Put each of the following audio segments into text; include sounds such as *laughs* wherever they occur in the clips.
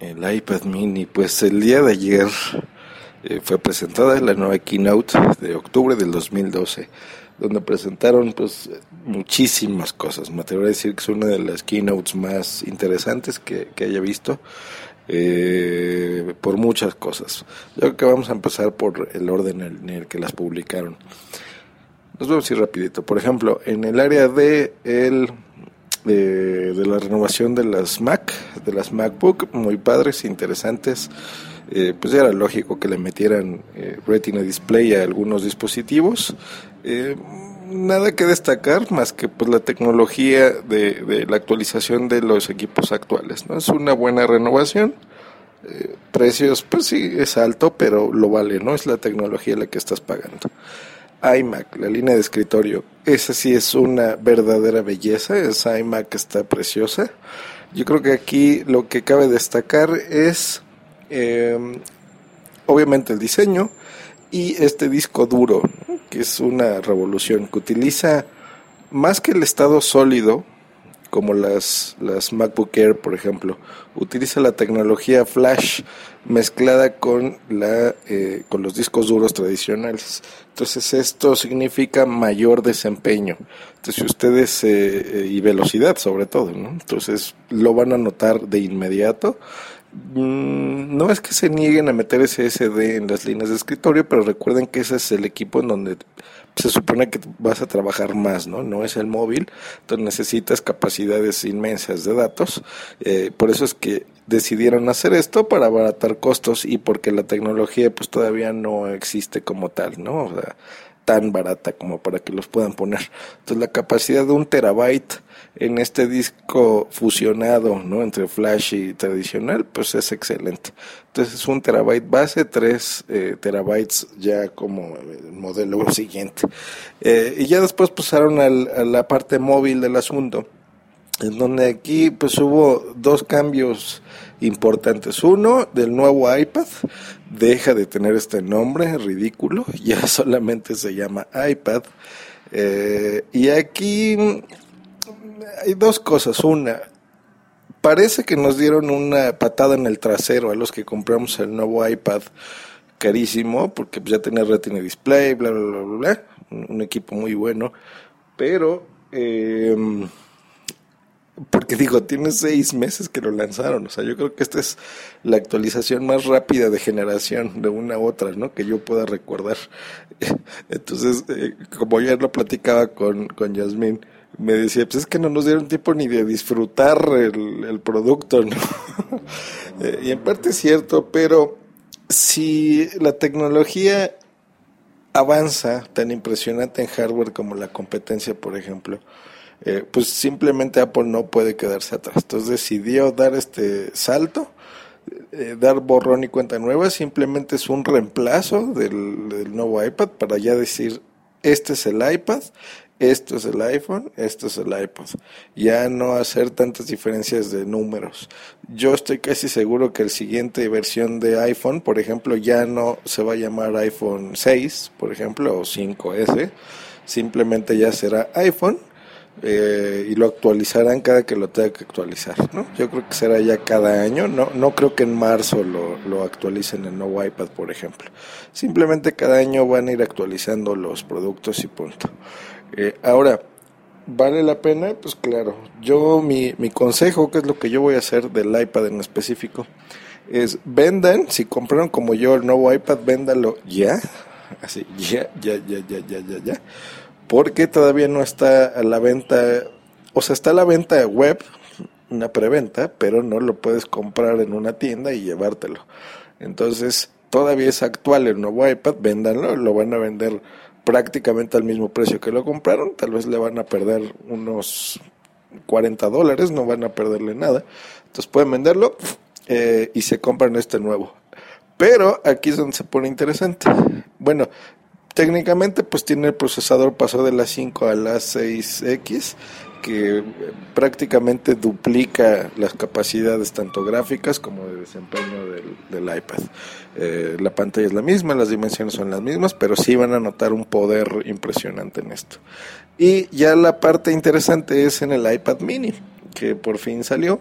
el iPad mini, pues el día de ayer eh, fue presentada la nueva keynote de octubre del 2012, donde presentaron pues muchísimas cosas. Me atrevo a decir que es una de las keynotes más interesantes que, haya visto. Eh, por muchas cosas. Yo creo que vamos a empezar por el orden en el que las publicaron. Nos vamos a ir rapidito. Por ejemplo, en el área de el de, la renovación de las Mac, de las MacBook, muy padres, interesantes. Eh, pues era lógico que le metieran eh, Retina Display a algunos dispositivos. Eh, nada que destacar más que pues la tecnología de, la actualización de los equipos actuales. ¿no? Es una buena renovación. precios, pues sí, es alto, pero lo vale, ¿no? Es la tecnología la que estás pagando iMac, la línea de escritorio. Esa sí es una verdadera belleza, esa iMac está preciosa. Yo creo que aquí lo que cabe destacar es em, obviamente el diseño y este disco duro, que es una revolución, que utiliza más que el estado sólido, como las, las MacBook Air, por ejemplo, utiliza la tecnología flash mezclada con, la, eh, con los discos duros tradicionales. Entonces esto significa mayor desempeño. Entonces ustedes, eh, y velocidad sobre todo, ¿no? Entonces lo van a notar de inmediato. Mm, no es que se nieguen a meter SSD en las líneas de escritorio, pero recuerden que ese es el equipo en donde se supone que vas a trabajar más, ¿no? No es el móvil, entonces necesitas capacidades inmensas de datos. Eh, por eso es que decidieron hacer esto para abaratar costos y porque la tecnología pues todavía no existe como tal, ¿no? O sea, tan barata como para que los puedan poner. Entonces la capacidad de un terabyte en este disco fusionado, ¿no? Entre flash y tradicional, pues es excelente. Entonces es un terabyte base, tres eh, terabytes ya como el modelo siguiente. Eh, y ya después pasaron a la parte móvil del asunto, en donde aquí pues hubo dos cambios importantes. Uno, del nuevo iPad, deja de tener este nombre ridículo, *laughs* ya solamente se llama iPad. Eh, y aquí hay dos cosas. Una, parece que nos dieron una patada en el trasero a los que compramos el nuevo iPad carísimo, porque ya tenía Retina Display, bla, bla, bla, bla, un equipo muy bueno, pero... Eh, porque digo, tiene seis meses que lo lanzaron. O sea, yo creo que esta es la actualización más rápida de generación de una a otra, ¿no? Que yo pueda recordar. *laughs* Entonces, eh, como ya lo platicaba con, con Yasmín, me decía, pues es que no nos dieron tiempo ni de disfrutar el, el producto, ¿no? *laughs* Eh, y en parte es cierto, pero si la tecnología avanza tan impresionante en hardware como la competencia, por ejemplo, eh, pues simplemente Apple no puede quedarse atrás. Entonces decidió dar este salto, eh, dar borrón y cuenta nueva, simplemente es un reemplazo del, del, nuevo iPad para ya decir, este es el iPad, esto es el iPhone, esto es el iPod. Ya no hacer tantas diferencias de números. Yo estoy casi seguro que el siguiente versión de iPhone, por ejemplo, ya no se va a llamar iPhone 6, por ejemplo, o 5S. Simplemente ya será iPhone eh, y lo actualizarán cada que lo tenga que actualizar, ¿no? Yo creo que será ya cada año, no, no creo que en marzo lo, lo actualicen el nuevo iPad, por ejemplo. Simplemente cada año van a ir actualizando los productos y punto. Eh, ahora, ¿vale la pena? Pues claro, yo mi, mi consejo, que es lo que yo voy a hacer del iPad en específico, es vendan, si compraron como yo el nuevo iPad, véndalo ya, *laughs* así, ya, ya, ya, ya, ya, ya, ya porque todavía no está a la venta, o sea, está a la venta web, una preventa, pero no lo puedes comprar en una tienda y llevártelo. Entonces, todavía es actual el nuevo iPad, véndanlo, lo van a vender prácticamente al mismo precio que lo compraron, tal vez le van a perder unos 40 dólares, no van a perderle nada. Entonces pueden venderlo eh, y se compran este nuevo. Pero aquí es donde se pone interesante. Bueno, técnicamente pues tiene el procesador pasó de la 5 a la 6X que prácticamente duplica las capacidades tanto gráficas como de desempeño del, iPad. Eh, la pantalla es la misma, las dimensiones son las mismas, pero sí van a notar un poder impresionante en esto. Y ya la parte interesante es en el iPad mini, que por fin salió.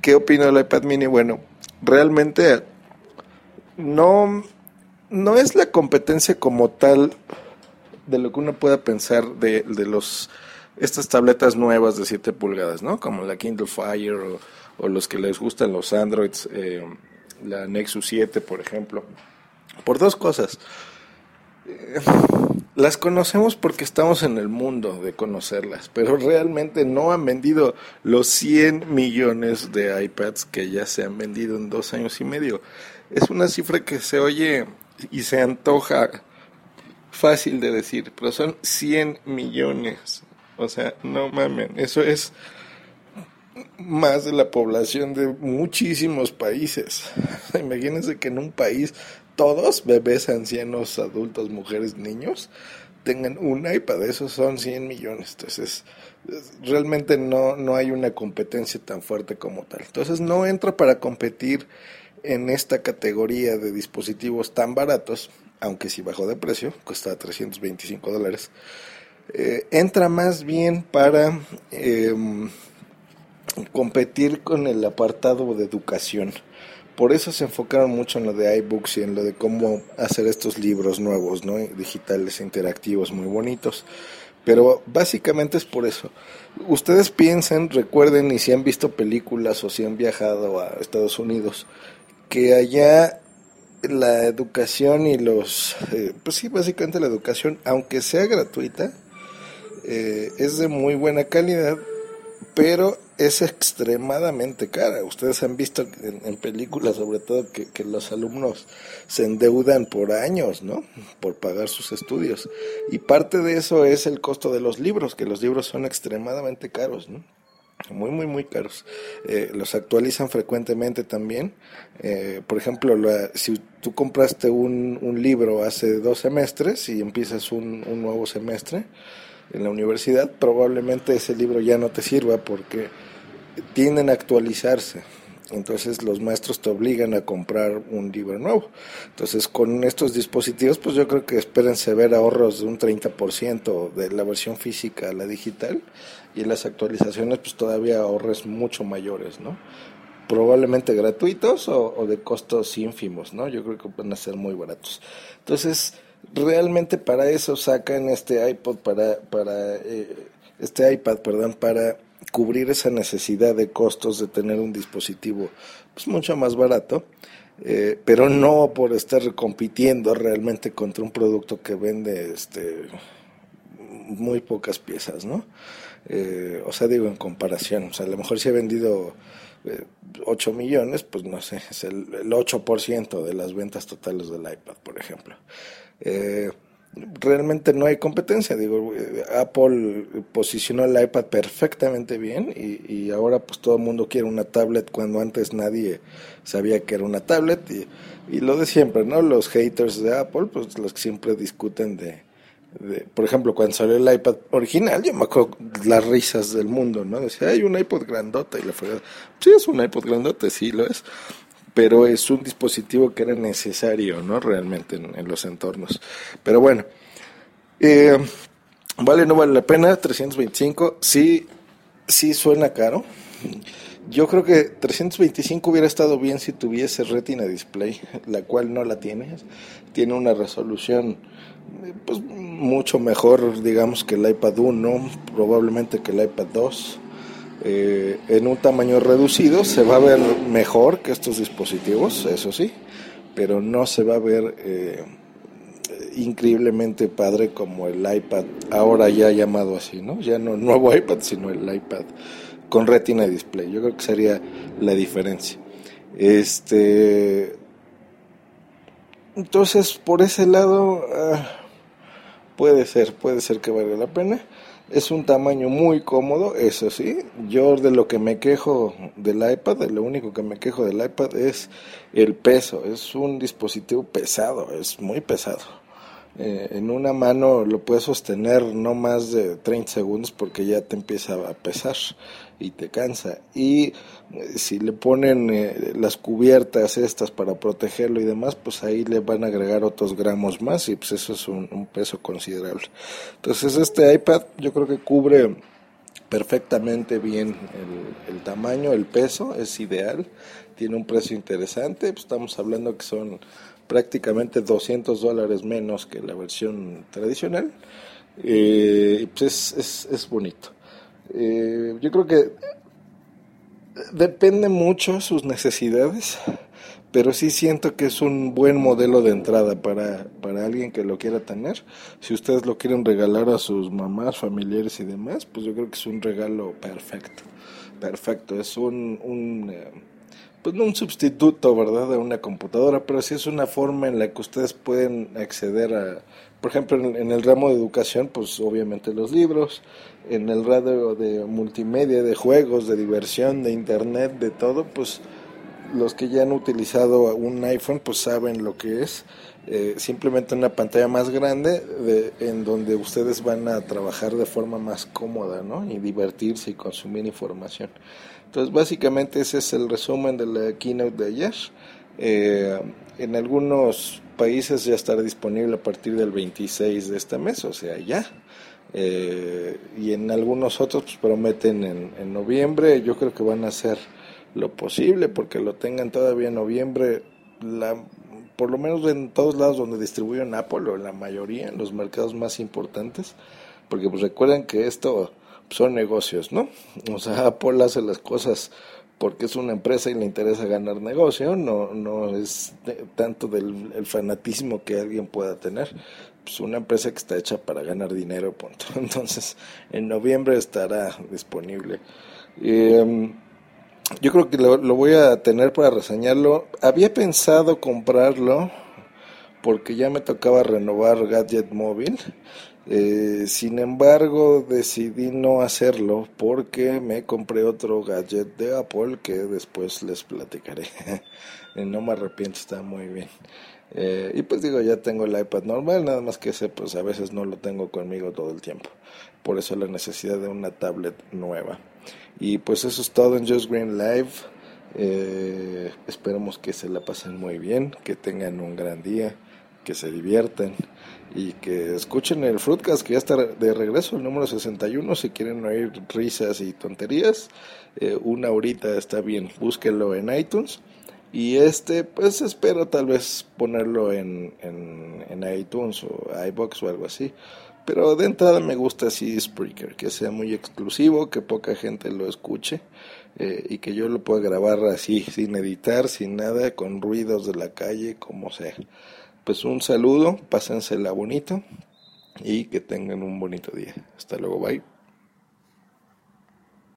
¿Qué opino del iPad mini? Bueno, realmente no, no es la competencia como tal de lo que uno pueda pensar de, de los estas tabletas nuevas de 7 pulgadas, ¿no? Como la Kindle Fire o, los que les gustan los Androids, eh, la Nexus 7, por ejemplo. Por dos cosas. Eh, las conocemos porque estamos en el mundo de conocerlas, pero realmente no han vendido los 100 millones de iPads que ya se han vendido en dos años y medio. Es una cifra que se oye y se antoja fácil de decir, pero son 100 millones. O sea, no mamen, eso es más de la población de muchísimos países. *laughs* Imagínense que en un país todos, bebés, ancianos, adultos, mujeres, niños, tengan un iPad. Esos son 100 millones. Entonces, realmente no, no hay una competencia tan fuerte como tal. Entonces, no entra para competir en esta categoría de dispositivos tan baratos, aunque si bajó de precio, cuesta 325 dólares. Eh, entra más bien para em, competir con el apartado de educación. Por eso se enfocaron mucho en lo de iBooks y en lo de cómo hacer estos libros nuevos, ¿no? digitales, interactivos, muy bonitos. Pero básicamente es por eso. Ustedes piensen, recuerden, y si han visto películas o si han viajado a Estados Unidos, que allá la educación y los, eh, pues sí, básicamente la educación, aunque sea gratuita, eh, es de muy buena calidad, pero es extremadamente cara. Ustedes han visto en, películas, sobre todo, que, que, los alumnos se endeudan por años, ¿no? Por pagar sus estudios. Y parte de eso es el costo de los libros, que los libros son extremadamente caros, ¿no? Muy, muy, muy caros. Eh, los actualizan frecuentemente también. Eh, por ejemplo, si tú compraste un, un, libro hace dos semestres y empiezas un, un nuevo semestre, en la universidad, probablemente ese libro ya no te sirva porque tienden a actualizarse. Entonces los maestros te obligan a comprar un libro nuevo. Entonces con estos dispositivos, pues yo creo que espérense ver ahorros de un 30% de la versión física a la digital y las actualizaciones pues todavía ahorres mucho mayores, ¿no? Probablemente gratuitos o, de costos ínfimos, ¿no? Yo creo que van a ser muy baratos. Entonces realmente para eso sacan este iPod para, para eh, este iPad, perdón, para cubrir esa necesidad de costos de tener un dispositivo pues mucho más barato, eh, pero no por estar compitiendo realmente contra un producto que vende este muy pocas piezas, ¿no? Eh, o sea, digo en comparación, o sea, a lo mejor si ha vendido 8 millones, pues no sé, es el, el 8% de las ventas totales del iPad, por ejemplo. Eh, realmente no hay competencia. Digo, eh, Apple posicionó el iPad perfectamente bien y, y, ahora pues todo el mundo quiere una tablet cuando antes nadie sabía que era una tablet y, y, lo de siempre, ¿no? Los haters de Apple, pues los que siempre discuten de, de, por ejemplo, cuando salió el iPad original, yo me acuerdo las risas del mundo, ¿no? Decía, hay un iPod grandota y la fregada. Sí, es un iPod grandote, sí lo es pero es un dispositivo que era necesario, ¿no? Realmente en, los entornos. Pero bueno, eh, vale, no vale la pena, 325, sí, sí suena caro. Yo creo que 325 hubiera estado bien si tuviese Retina Display, la cual no la tiene. Tiene una resolución pues mucho mejor, digamos, que el iPad 1, probablemente que el iPad 2 eh, en un tamaño reducido se va a ver mejor que estos dispositivos, eso sí, pero no se va a ver eh, increíblemente padre como el iPad, ahora ya llamado así, ¿no? Ya no el nuevo iPad, sino el iPad con retina display. Yo creo que sería la diferencia. Este. Entonces, por ese lado, ah, puede ser, puede ser que valga la pena. Es un tamaño muy cómodo, eso sí. Yo de lo que me quejo del iPad, de lo único que me quejo del iPad es el peso. Es un dispositivo pesado, es muy pesado. Eh, en una mano lo puedes sostener no más de 30 segundos porque ya te empieza a pesar y te cansa. Y eh, si le ponen eh, las cubiertas estas para protegerlo y demás, pues ahí le van a agregar otros gramos más y pues eso es un, peso considerable. Entonces este iPad yo creo que cubre perfectamente bien el, tamaño, el peso, es ideal, tiene un precio interesante, pues estamos hablando que son prácticamente 200 dólares menos que la versión tradicional, eh, pues es, es, bonito. Eh, yo creo que depende mucho sus necesidades pero sí siento que es un buen modelo de entrada para, para alguien que lo quiera tener. Si ustedes lo quieren regalar a sus mamás, familiares y demás, pues yo creo que es un regalo perfecto. Perfecto, es un, un eh, pues no un sustituto, ¿verdad?, de una computadora, pero sí es una forma en la que ustedes pueden acceder a, por ejemplo, en, en el ramo de educación, pues obviamente los libros, en el radio de multimedia, de juegos, de diversión, de internet, de todo, pues los que ya han utilizado un iPhone pues saben lo que es eh, simplemente una pantalla más grande de, en donde ustedes van a trabajar de forma más cómoda ¿no? y divertirse y consumir información. Entonces básicamente ese es el resumen de la keynote de ayer. Eh, en algunos países ya estará disponible a partir del 26 de este mes o sea ya. Eh, y en algunos otros pues, prometen en, en noviembre. Yo creo que van a ser lo posible porque lo tengan todavía en noviembre, la, por lo menos en todos lados donde distribuyen Apple o en la mayoría, en los mercados más importantes, porque pues recuerden que esto son negocios, ¿no? O sea, Apple hace las cosas porque es una empresa y le interesa ganar negocio, no, no es tanto del el fanatismo que alguien pueda tener. Pues una empresa que está hecha para ganar dinero, punto. *laughs* Entonces, en noviembre estará disponible. Eh, yo creo que lo, voy a tener para reseñarlo. Había pensado comprarlo porque ya me tocaba renovar Gadget Móvil. Eh, sin embargo, decidí no hacerlo porque me compré otro gadget de Apple que después les platicaré. *laughs* no me arrepiento, está muy bien. Eh, y pues digo, ya tengo el iPad normal, nada más que ese pues a veces no lo tengo conmigo todo el tiempo. Por eso la necesidad de una tablet nueva. Y pues eso es todo en Just Green Live. Eh, esperemos que se la pasen muy bien, que tengan un gran día, que se diviertan y que escuchen el Fruitcast que ya está de regreso, el número 61, si quieren oír risas y tonterías, eh, una horita está bien, búsquenlo en iTunes. Y este, pues espero tal vez ponerlo en, en, en iTunes o iBox o algo así. Pero de entrada me gusta así Spreaker, que sea muy exclusivo, que poca gente lo escuche eh, y que yo lo pueda grabar así, sin editar, sin nada, con ruidos de la calle, como sea. Pues un saludo, pásensela bonito y que tengan un bonito día. Hasta luego, bye.